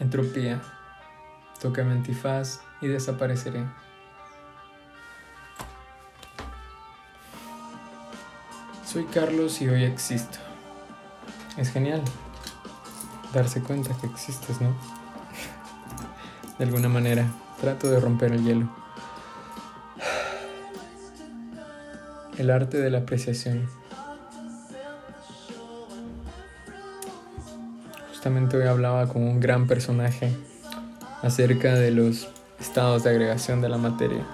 Entropía. Toca mi antifaz y desapareceré. Soy Carlos y hoy existo. Es genial darse cuenta que existes, ¿no? De alguna manera, trato de romper el hielo. El arte de la apreciación. Hoy hablaba con un gran personaje acerca de los estados de agregación de la materia.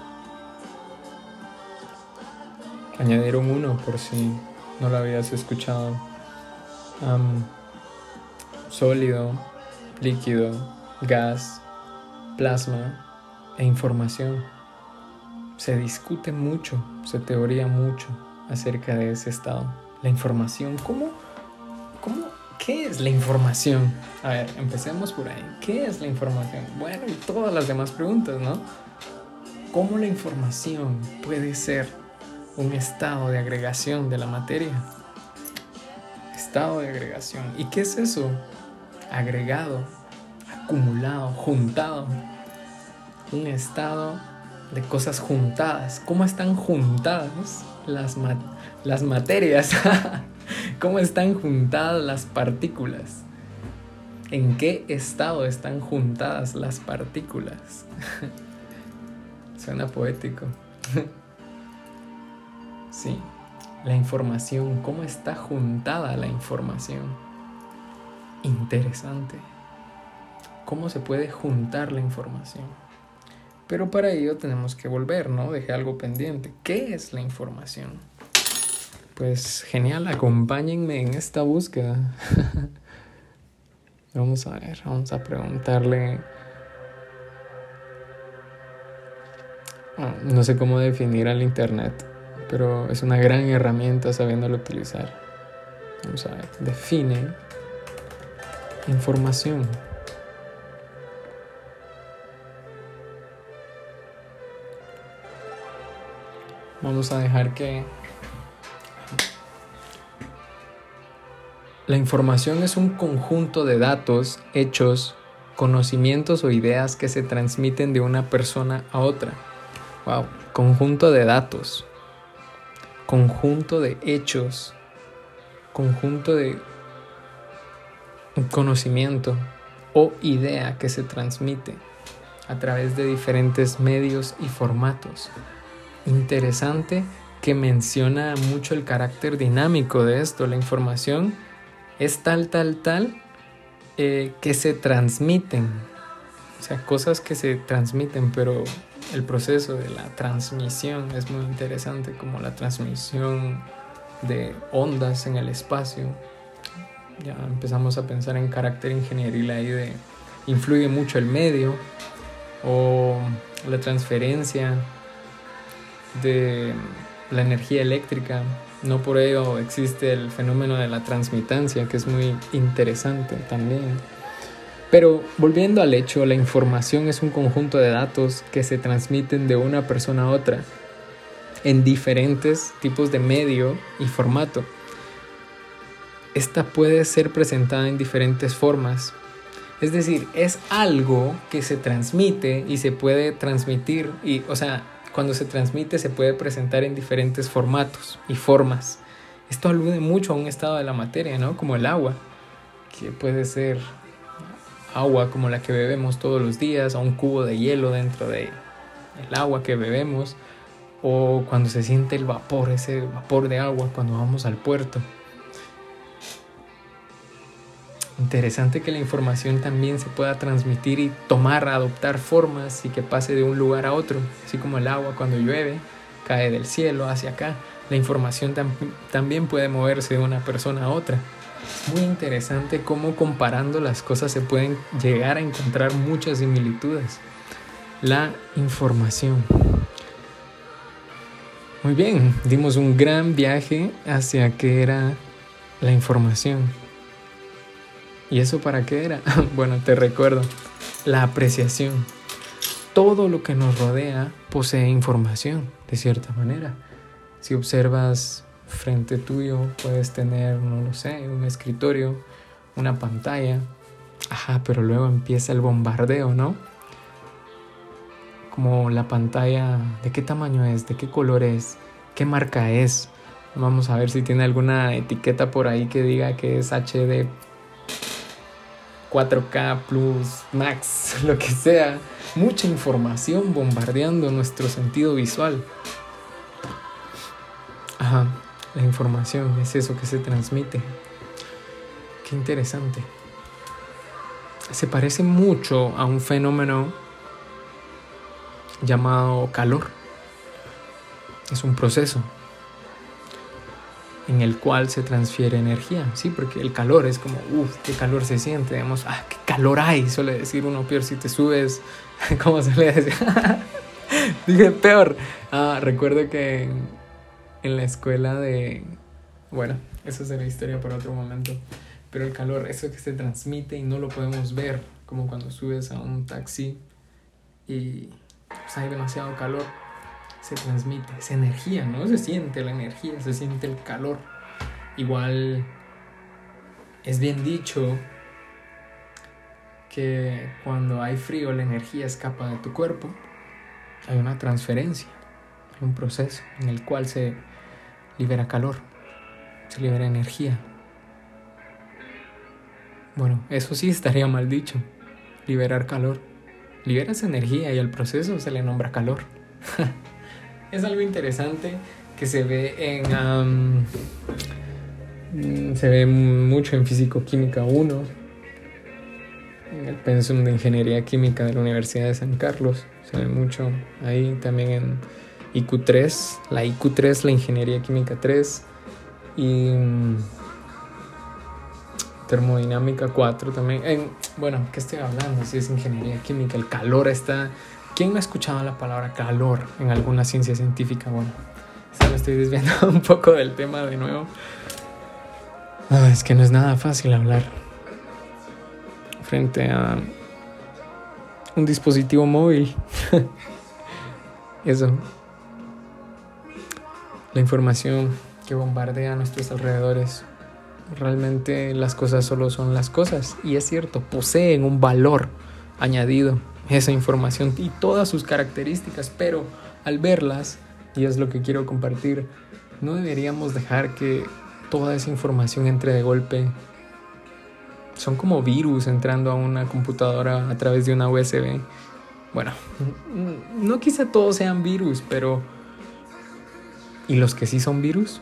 Añadieron uno por si no lo habías escuchado. sólido, líquido, gas, plasma e información. Se discute mucho, se teoría mucho acerca de ese estado. La información, ¿cómo? ¿Qué es la información? A ver, empecemos por ahí. ¿Qué es la información? Bueno, y todas las demás preguntas, ¿no? ¿Cómo la información puede ser un estado de agregación de la materia? Estado de agregación. ¿Y qué es eso? Agregado, acumulado, juntado. Un estado de cosas juntadas. ¿Cómo están juntadas las, las materias? ¿Cómo están juntadas las partículas? ¿En qué estado están juntadas las partículas? Suena poético. sí, la información, ¿cómo está juntada la información? Interesante. ¿Cómo se puede juntar la información? Pero para ello tenemos que volver, ¿no? Dejé algo pendiente. ¿Qué es la información? Pues genial, acompáñenme en esta búsqueda. vamos a ver, vamos a preguntarle... Ah, no sé cómo definir al Internet, pero es una gran herramienta sabiéndolo utilizar. Vamos a ver, define información. Vamos a dejar que... La información es un conjunto de datos, hechos, conocimientos o ideas que se transmiten de una persona a otra. Wow, conjunto de datos, conjunto de hechos, conjunto de conocimiento o idea que se transmite a través de diferentes medios y formatos interesante que menciona mucho el carácter dinámico de esto. La información es tal, tal, tal eh, que se transmiten. O sea, cosas que se transmiten, pero el proceso de la transmisión es muy interesante, como la transmisión de ondas en el espacio. Ya empezamos a pensar en carácter ingenieril ahí de influye mucho el medio o la transferencia de la energía eléctrica. No por ello existe el fenómeno de la transmitancia, que es muy interesante también. Pero volviendo al hecho, la información es un conjunto de datos que se transmiten de una persona a otra en diferentes tipos de medio y formato. Esta puede ser presentada en diferentes formas. Es decir, es algo que se transmite y se puede transmitir y, o sea, cuando se transmite se puede presentar en diferentes formatos y formas. Esto alude mucho a un estado de la materia, ¿no? Como el agua, que puede ser agua como la que bebemos todos los días, a un cubo de hielo dentro de el agua que bebemos, o cuando se siente el vapor, ese vapor de agua cuando vamos al puerto. Interesante que la información también se pueda transmitir y tomar, adoptar formas y que pase de un lugar a otro, así como el agua cuando llueve cae del cielo hacia acá. La información también puede moverse de una persona a otra. Muy interesante cómo comparando las cosas se pueden llegar a encontrar muchas similitudes. La información. Muy bien, dimos un gran viaje hacia qué era la información. ¿Y eso para qué era? bueno, te recuerdo, la apreciación. Todo lo que nos rodea posee información, de cierta manera. Si observas frente tuyo, puedes tener, no lo sé, un escritorio, una pantalla, Ajá, pero luego empieza el bombardeo, ¿no? Como la pantalla, ¿de qué tamaño es? ¿De qué color es? ¿Qué marca es? Vamos a ver si tiene alguna etiqueta por ahí que diga que es HD 4K Plus Max, lo que sea. Mucha información bombardeando nuestro sentido visual. Ajá, la información es eso que se transmite. Qué interesante. Se parece mucho a un fenómeno llamado calor. Es un proceso en el cual se transfiere energía, ¿sí? Porque el calor es como, uff, qué calor se siente, digamos, ah, qué calor hay, suele decir uno peor si te subes, ¿cómo se le dice? Dije peor. Ah, recuerdo que en la escuela de, bueno, eso será historia para otro momento, pero el calor, eso que se transmite y no lo podemos ver, como cuando subes a un taxi y pues, hay demasiado calor se transmite, esa energía, ¿no? Se siente la energía, se siente el calor. Igual es bien dicho que cuando hay frío la energía escapa de tu cuerpo, hay una transferencia, hay un proceso en el cual se libera calor, se libera energía. Bueno, eso sí estaría mal dicho, liberar calor. Liberas energía y al proceso se le nombra calor. es algo interesante que se ve en... Mm, se ve mucho en Físico-Química 1, en el pensum de Ingeniería Química de la Universidad de San Carlos, se ve mucho ahí también en IQ3, la IQ3, la Ingeniería Química 3 y mm, termodinámica 4 también. En, bueno, ¿qué estoy hablando? Si es ingeniería química, el calor está ¿Quién no ha escuchado la palabra calor en alguna ciencia científica? Bueno, me estoy desviando un poco del tema de nuevo. Ah, es que no es nada fácil hablar frente a un dispositivo móvil. Eso. La información que bombardea a nuestros alrededores. Realmente las cosas solo son las cosas. Y es cierto, poseen un valor añadido esa información y todas sus características, pero al verlas, y es lo que quiero compartir, no deberíamos dejar que toda esa información entre de golpe. Son como virus entrando a una computadora a través de una USB. Bueno, no quizá todos sean virus, pero... ¿Y los que sí son virus?